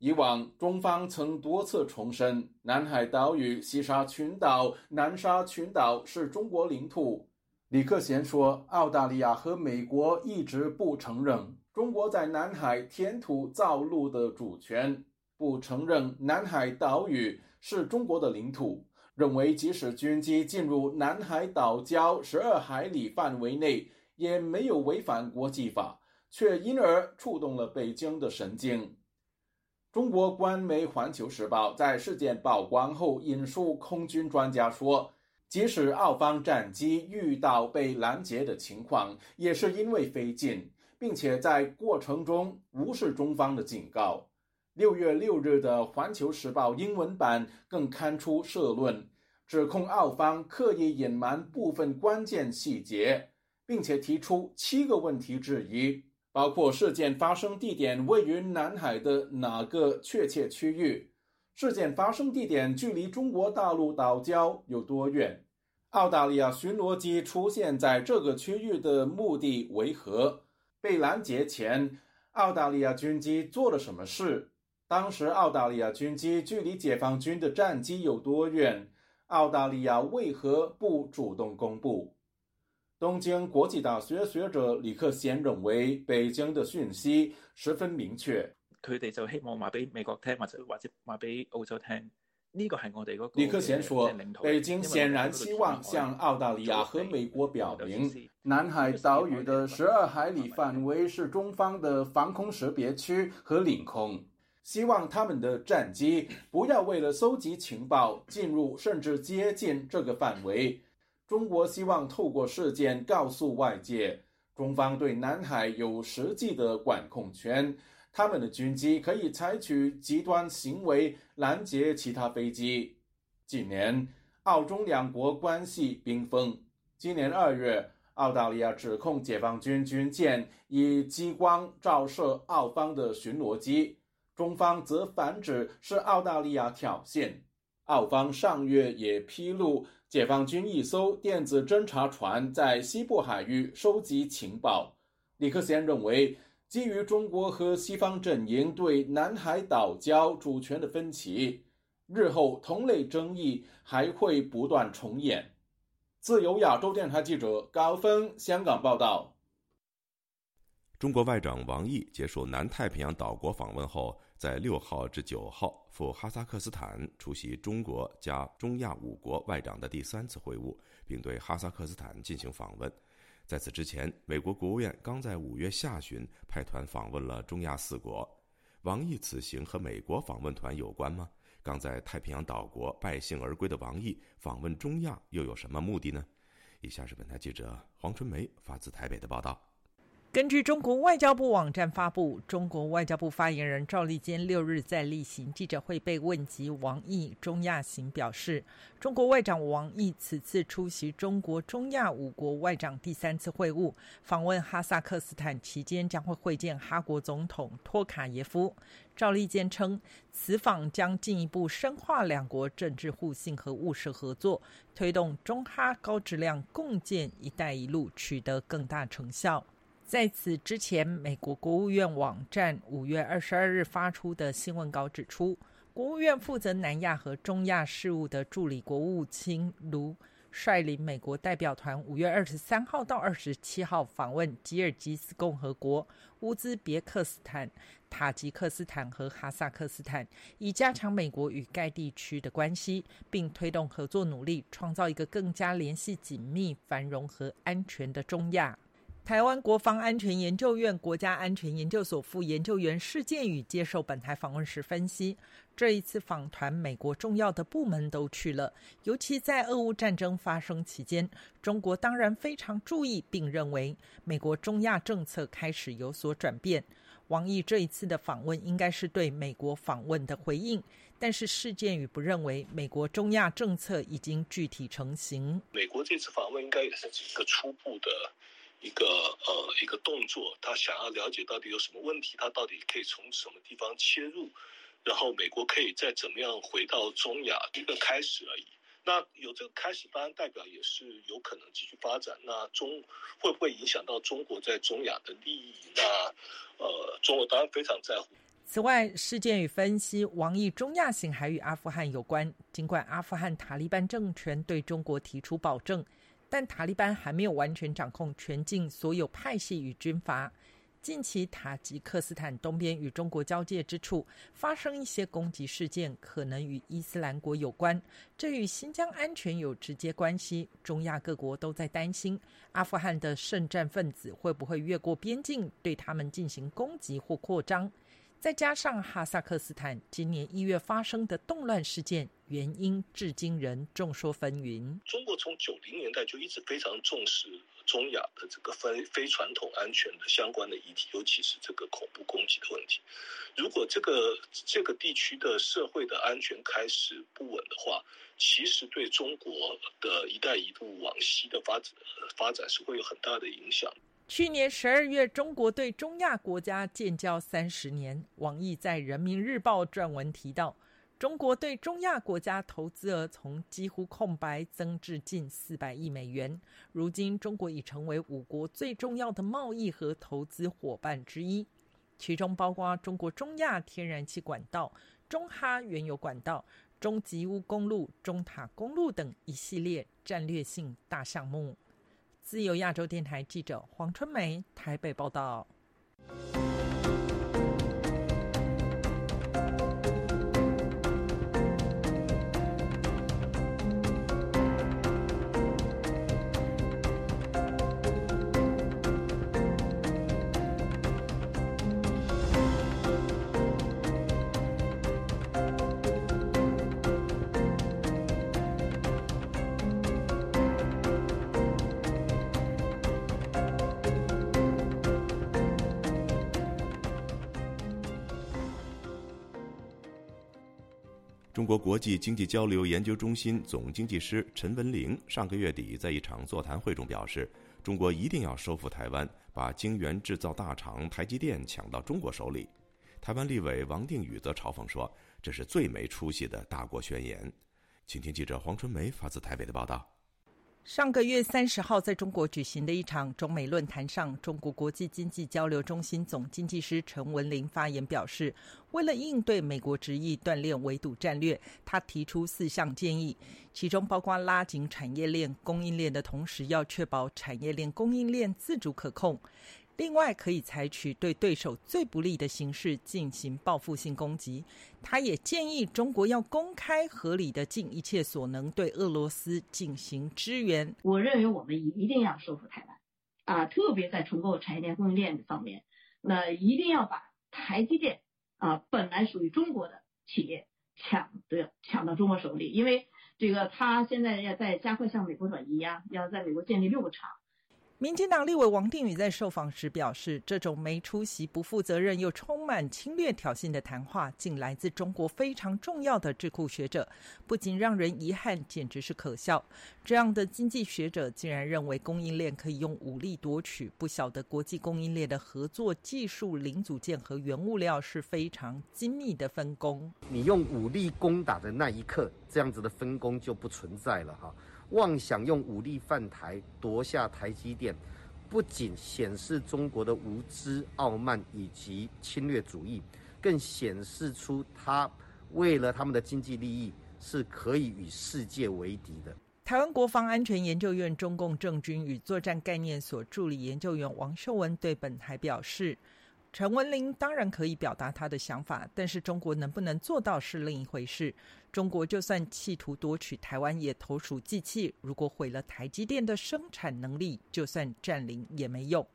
以往中方曾多次重申，南海岛屿、西沙群岛、南沙群岛是中国领土。李克贤说，澳大利亚和美国一直不承认中国在南海填土造陆的主权，不承认南海岛屿是中国的领土，认为即使军机进入南海岛礁十二海里范围内，也没有违反国际法，却因而触动了北京的神经。中国官媒《环球时报》在事件曝光后引述空军专家说，即使澳方战机遇到被拦截的情况，也是因为飞近，并且在过程中无视中方的警告。六月六日的《环球时报》英文版更刊出社论，指控澳方刻意隐瞒部分关键细节，并且提出七个问题质疑，包括事件发生地点位于南海的哪个确切区域，事件发生地点距离中国大陆岛礁有多远，澳大利亚巡逻机出现在这个区域的目的为何？被拦截前，澳大利亚军机做了什么事？当时澳大利亚军机距离解放军的战机有多远？澳大利亚为何不主动公布？东京国际大学学者李克贤认为，北京的讯息十分明确。佢哋就希望話俾美國聽，或者或者話俾澳洲聽。呢個係我哋嗰李克贤說，北京顯然希望向澳大利亞和美國表明，南海島嶼的十二海里範圍是中方的防空識別區和領空，希望他們的戰機不要為了搜集情報進入甚至接近這個範圍。中國希望透過事件告訴外界，中方對南海有實際的管控權。他們的軍機可以採取極端行為攔截其他飛機。近年，澳中兩國關係冰封。今年二月，澳大利亞指控解放軍軍艦以激光照射澳方的巡邏機，中方則反指是澳大利亞挑衅。澳方上月也披露，解放军一艘电子侦察船在西部海域收集情报。李克賢認為。基于中国和西方阵营对南海岛礁主权的分歧，日后同类争议还会不断重演。自由亚洲电台记者高峰香港报道。中国外长王毅結束南太平洋岛国访问后，在六号至九号赴哈萨克斯坦出席中国加中亚五国外长的第三次会晤，并对哈萨克斯坦进行访问。在此之前，美国国务院刚在五月下旬派团访问了中亚四国。王毅此行和美国访问团有关吗？刚在太平洋岛国败兴而归的王毅访问中亚又有什么目的呢？以下是本台记者黄春梅发自台北的报道。根据中国外交部网站发布，中国外交部发言人赵立坚六日在例行记者会被问及王毅中亚行，表示，中国外长王毅此次出席中国中亚五国外长第三次会晤，访问哈萨克斯坦期间将会会见哈国总统托卡耶夫。赵立坚称，此访将进一步深化两国政治互信和务实合作，推动中哈高质量共建“一带一路”取得更大成效。在此之前，美国国务院网站五月二十二日发出的新闻稿指出，国务院负责南亚和中亚事务的助理国务卿卢率领美国代表团五月二十三号到二十七号访问吉尔吉斯共和国、乌兹别克斯坦、塔吉克斯坦和哈萨克斯坦，以加强美国与该地区的关系，并推动合作努力，创造一个更加联系紧密、繁荣和安全的中亚。台湾国防安全研究院国家安全研究所副研究员施建宇接受本台访问时分析，这一次访团，美国重要的部门都去了，尤其在俄乌战争发生期间，中国当然非常注意，并认为美国中亚政策开始有所转变。王毅这一次的访问应该是对美国访问的回应，但是施建宇不认为美国中亚政策已经具体成型。美国这次访问应该也是一个初步的。一個呃一個動作，他想要了解到底有什麼問題，他到底可以從什麼地方切入，然後美國可以再怎麼樣回到中亞一個開始而已。那有這個開始，当然代表也是有可能繼續發展。那中會不會影響到中國在中亞的利益？那呃，中國當然非常在乎。此外，事件与分析，王毅中亞行還與阿富汗有關。儘管阿富汗塔利班政權對中國提出保證。但塔利班还没有完全掌控全境所有派系与军阀。近期塔吉克斯坦东边与中国交界之处发生一些攻击事件，可能与伊斯兰国有关。这与新疆安全有直接关系。中亚各国都在担心阿富汗的圣战分子会不会越过边境，对他们进行攻击或扩张。再加上哈萨克斯坦今年一月发生的动乱事件，原因至今仍众说纷纭。中国从九零年代就一直非常重视中亚的这个非非传统安全的相关的议题，尤其是这个恐怖攻击的问题。如果这个这个地区的社会的安全开始不稳的话，其实对中国的一带一路往西的发展发展是会有很大的影响。去年十二月，中国对中亚国家建交三十年，王毅在《人民日报》撰文提到，中国对中亚国家投资额从几乎空白增至近四百亿美元。如今，中国已成为五国最重要的贸易和投资伙伴之一，其中包括中国中亚天然气管道、中哈原油管道、中吉乌公路、中塔公路等一系列战略性大项目。自由亚洲电台记者黄春梅台北报道。中国国际经济交流研究中心总经济师陈文玲上个月底在一场座谈会中表示，中国一定要收复台湾，把晶圆制造大厂台积电抢到中国手里。台湾立委王定宇则嘲讽说：“这是最没出息的大国宣言。”请听记者黄春梅发自台北的报道。上个月三十号，在中国举行的一场中美论坛上，中国国际经济交流中心总经济师陈文玲发言表示，为了应对美国执意锻炼围堵战略，他提出四项建议，其中包括拉紧产业链供应链的同时，要确保产业链供应链自主可控。另外，可以采取对对手最不利的形式进行报复性攻击。他也建议中国要公开、合理的尽一切所能对俄罗斯进行支援。我认为我们一一定要收复台湾，啊，特别在重构产业链供应链方面，那一定要把台积电啊本来属于中国的企业抢的抢到中国手里，因为这个他现在要在加快向美国转移啊，要在美国建立六个厂。民进党立委王定宇在受访时表示，这种没出席、不负责任又充满侵略挑衅的谈话，竟来自中国非常重要的智库学者，不仅让人遗憾，简直是可笑。这样的经济学者竟然认为供应链可以用武力夺取，不晓得国际供应链的合作、技术、零组件和原物料是非常精密的分工。你用武力攻打的那一刻，这样子的分工就不存在了哈。妄想用武力犯台夺下台积电，不仅显示中国的无知、傲慢以及侵略主义，更显示出他为了他们的经济利益是可以与世界为敌的。台湾国防安全研究院中共政军与作战概念所助理研究员王秀文对本台表示。陈文玲当然可以表达他的想法，但是中国能不能做到是另一回事。中国就算企图夺取台湾，也投鼠忌器。如果毁了台积电的生产能力，就算占领也没用。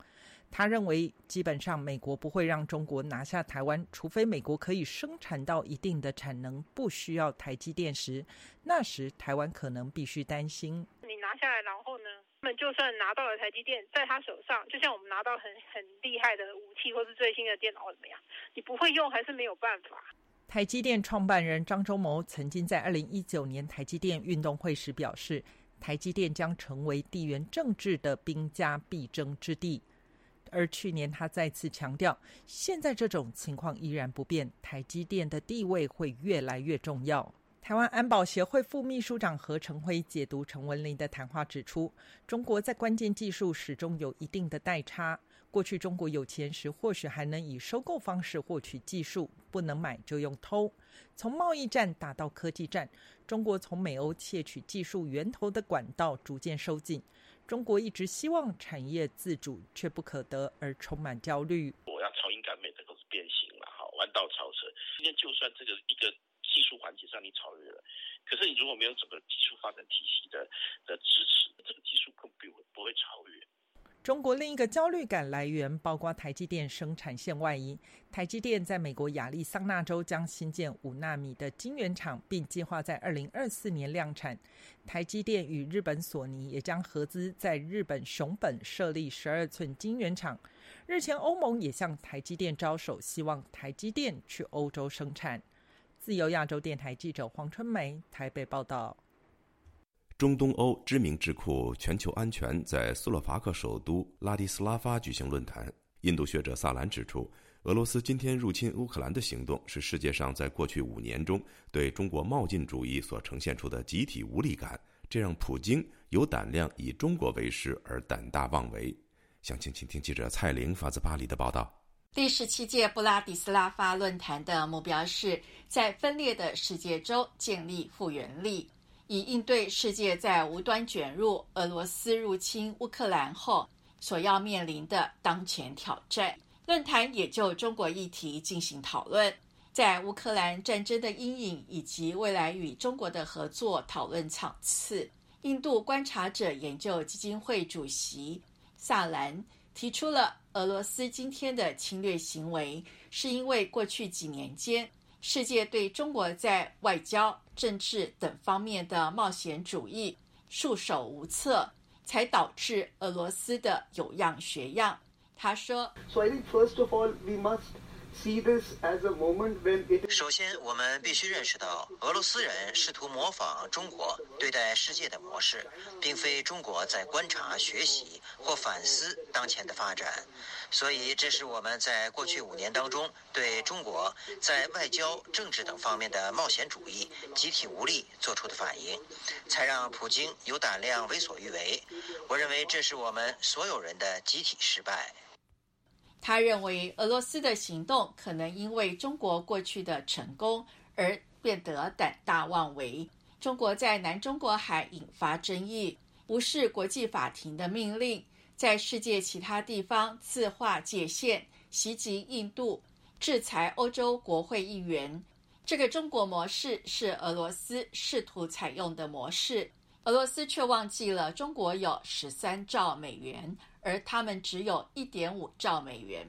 他认为，基本上美国不会让中国拿下台湾，除非美国可以生产到一定的产能，不需要台积电时，那时台湾可能必须担心。拿下来，然后呢？他们就算拿到了台积电，在他手上，就像我们拿到很很厉害的武器或是最新的电脑怎么样？你不会用还是没有办法。台积电创办人张忠谋曾经在二零一九年台积电运动会时表示，台积电将成为地缘政治的兵家必争之地。而去年他再次强调，现在这种情况依然不变，台积电的地位会越来越重要。台湾安保协会副秘书长何成辉解读陈文林的谈话指出，中国在关键技术始终有一定的代差。过去中国有钱时，或许还能以收购方式获取技术，不能买就用偷。从贸易战打到科技战，中国从美欧窃取技术源头的管道逐渐收紧。中国一直希望产业自主，却不可得，而充满焦虑。我要超英赶美，这都是变形了，哈，弯道超车。今天就算这个一个。技术环节上你超越了，可是你如果没有整个技术发展体系的的支持，这个技术更不不会超越。中国另一个焦虑感来源包括台积电生产线外移。台积电在美国亚利桑那州将新建五纳米的晶圆厂，并计划在二零二四年量产。台积电与日本索尼也将合资在日本熊本设立十二寸晶圆厂。日前，欧盟也向台积电招手，希望台积电去欧洲生产。自由亚洲电台记者黄春梅台北报道：中东欧知名智库全球安全在斯洛伐克首都拉迪斯拉发举行论坛。印度学者萨兰指出，俄罗斯今天入侵乌克兰的行动是世界上在过去五年中对中国冒进主义所呈现出的集体无力感，这让普京有胆量以中国为师而胆大妄为。详情，请听记者蔡玲发自巴黎的报道。第十七届布拉迪斯拉发论坛的目标是在分裂的世界中建立复原力，以应对世界在无端卷入俄罗斯入侵乌克兰后所要面临的当前挑战。论坛也就中国议题进行讨论，在乌克兰战争的阴影以及未来与中国的合作讨论场次。印度观察者研究基金会主席萨兰提出了，俄罗斯今天的侵略行为是因为过去几年间世界对中国在外交、政治等方面的冒险主义束手无策，才导致俄罗斯的有样学样。他说：“所以，first of all, we must.” 首先，我们必须认识到，俄罗斯人试图模仿中国对待世界的模式，并非中国在观察、学习或反思当前的发展。所以，这是我们在过去五年当中对中国在外交、政治等方面的冒险主义、集体无力做出的反应，才让普京有胆量为所欲为。我认为，这是我们所有人的集体失败。”他认为，俄罗斯的行动可能因为中国过去的成功而变得胆大妄为。中国在南中国海引发争议，无视国际法庭的命令，在世界其他地方自划界限，袭击印度，制裁欧洲国会议员。这个中国模式是俄罗斯试图采用的模式，俄罗斯却忘记了中国有十三兆美元。而他们只有一点五兆美元。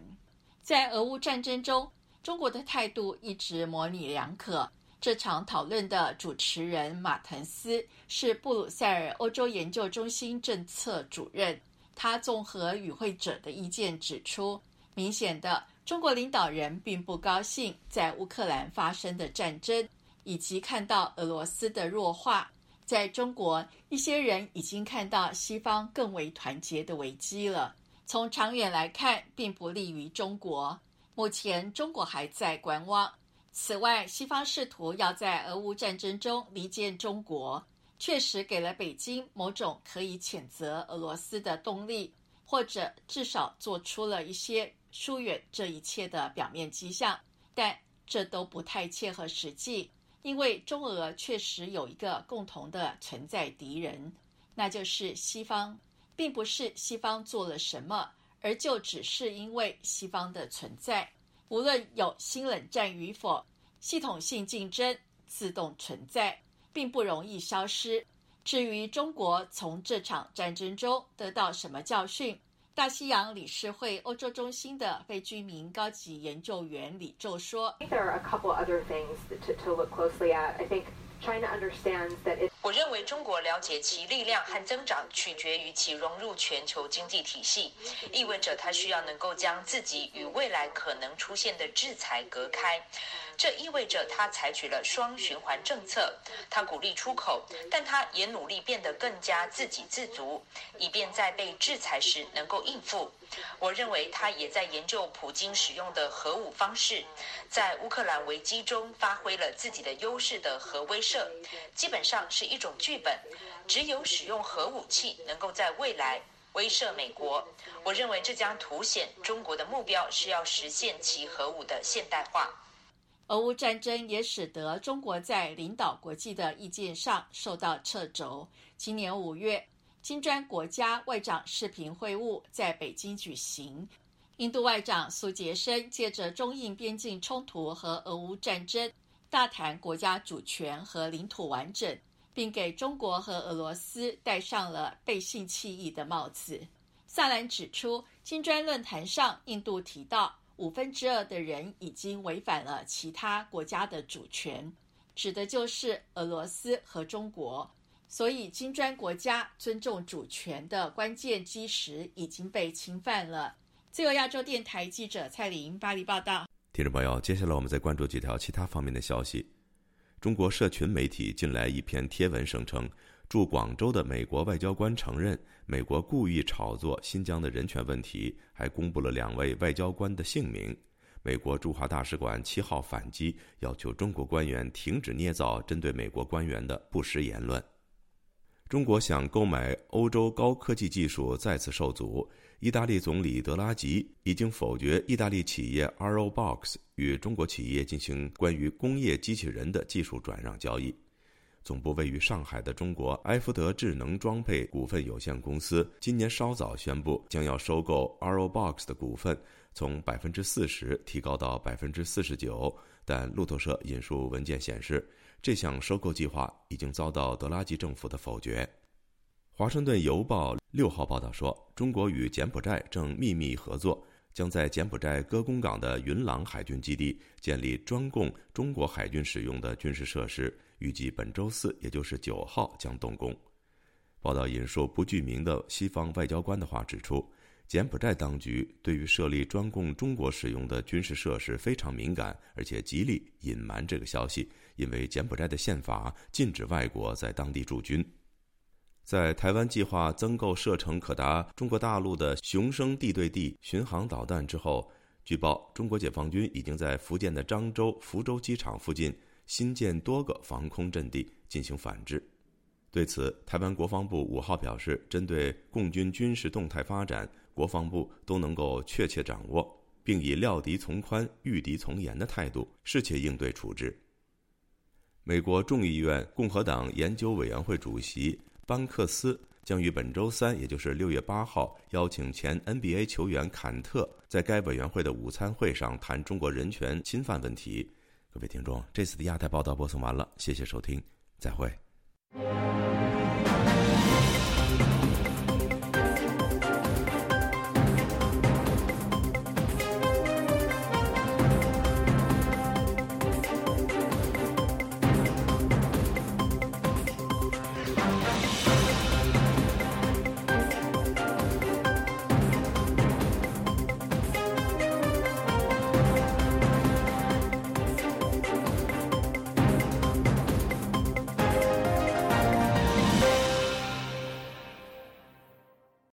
在俄乌战争中，中国的态度一直模棱两可。这场讨论的主持人马滕斯是布鲁塞尔欧洲研究中心政策主任。他综合与会者的意见指出，明显的中国领导人并不高兴在乌克兰发生的战争，以及看到俄罗斯的弱化。在中国，一些人已经看到西方更为团结的危机了。从长远来看，并不利于中国。目前，中国还在观望。此外，西方试图要在俄乌战争中离间中国，确实给了北京某种可以谴责俄罗斯的动力，或者至少做出了一些疏远这一切的表面迹象。但这都不太切合实际。因为中俄确实有一个共同的存在敌人，那就是西方，并不是西方做了什么，而就只是因为西方的存在。无论有新冷战与否，系统性竞争自动存在，并不容易消失。至于中国从这场战争中得到什么教训？大西洋理事会欧洲中心的非居民高级研究员李宙说。我认为中国了解其力量和增长取决于其融入全球经济体系，意味着它需要能够将自己与未来可能出现的制裁隔开。这意味着它采取了双循环政策，他鼓励出口，但他也努力变得更加自给自足，以便在被制裁时能够应付。我认为他也在研究普京使用的核武方式，在乌克兰危机中发挥了自己的优势的核威慑，基本上是一种剧本。只有使用核武器能够在未来威慑美国。我认为这将凸显中国的目标是要实现其核武的现代化。俄乌战争也使得中国在领导国际的意见上受到掣肘。今年五月，金砖国家外长视频会晤在北京举行，印度外长苏杰生借着中印边境冲突和俄乌战争，大谈国家主权和领土完整，并给中国和俄罗斯戴上了背信弃义的帽子。萨兰指出，金砖论坛上，印度提到。五分之二的人已经违反了其他国家的主权，指的就是俄罗斯和中国。所以，金砖国家尊重主权的关键基石已经被侵犯了。自由亚洲电台记者蔡玲巴黎报道。听众朋友，接下来我们再关注几条其他方面的消息。中国社群媒体近来一篇贴文声称。驻广州的美国外交官承认，美国故意炒作新疆的人权问题，还公布了两位外交官的姓名。美国驻华大使馆七号反击，要求中国官员停止捏造针对美国官员的不实言论。中国想购买欧洲高科技技术再次受阻。意大利总理德拉吉已经否决意大利企业 ROBOX 与中国企业进行关于工业机器人的技术转让交易。总部位于上海的中国埃福德智能装配股份有限公司今年稍早宣布，将要收购 ROBOX 的股份，从百分之四十提高到百分之四十九。但路透社引述文件显示，这项收购计划已经遭到德拉吉政府的否决。华盛顿邮报六号报道说，中国与柬埔寨正秘密合作，将在柬埔寨歌公港的云朗海军基地建立专供中国海军使用的军事设施，预计本周四，也就是九号将动工。报道引述不具名的西方外交官的话指出，柬埔寨当局对于设立专供中国使用的军事设施非常敏感，而且极力隐瞒这个消息，因为柬埔寨的宪法禁止外国在当地驻军。在台湾计划增购射程可达中国大陆的雄升地对地巡航导弹之后，据报中国解放军已经在福建的漳州、福州机场附近新建多个防空阵地进行反制。对此，台湾国防部五号表示，针对共军军事动态发展，国防部都能够确切掌握，并以料敌从宽、御敌从严的态度，适切应对处置。美国众议院共和党研究委员会主席。班克斯将于本周三，也就是六月八号，邀请前 NBA 球员坎特在该委员会的午餐会上谈中国人权侵犯问题。各位听众，这次的亚太报道播送完了，谢谢收听，再会。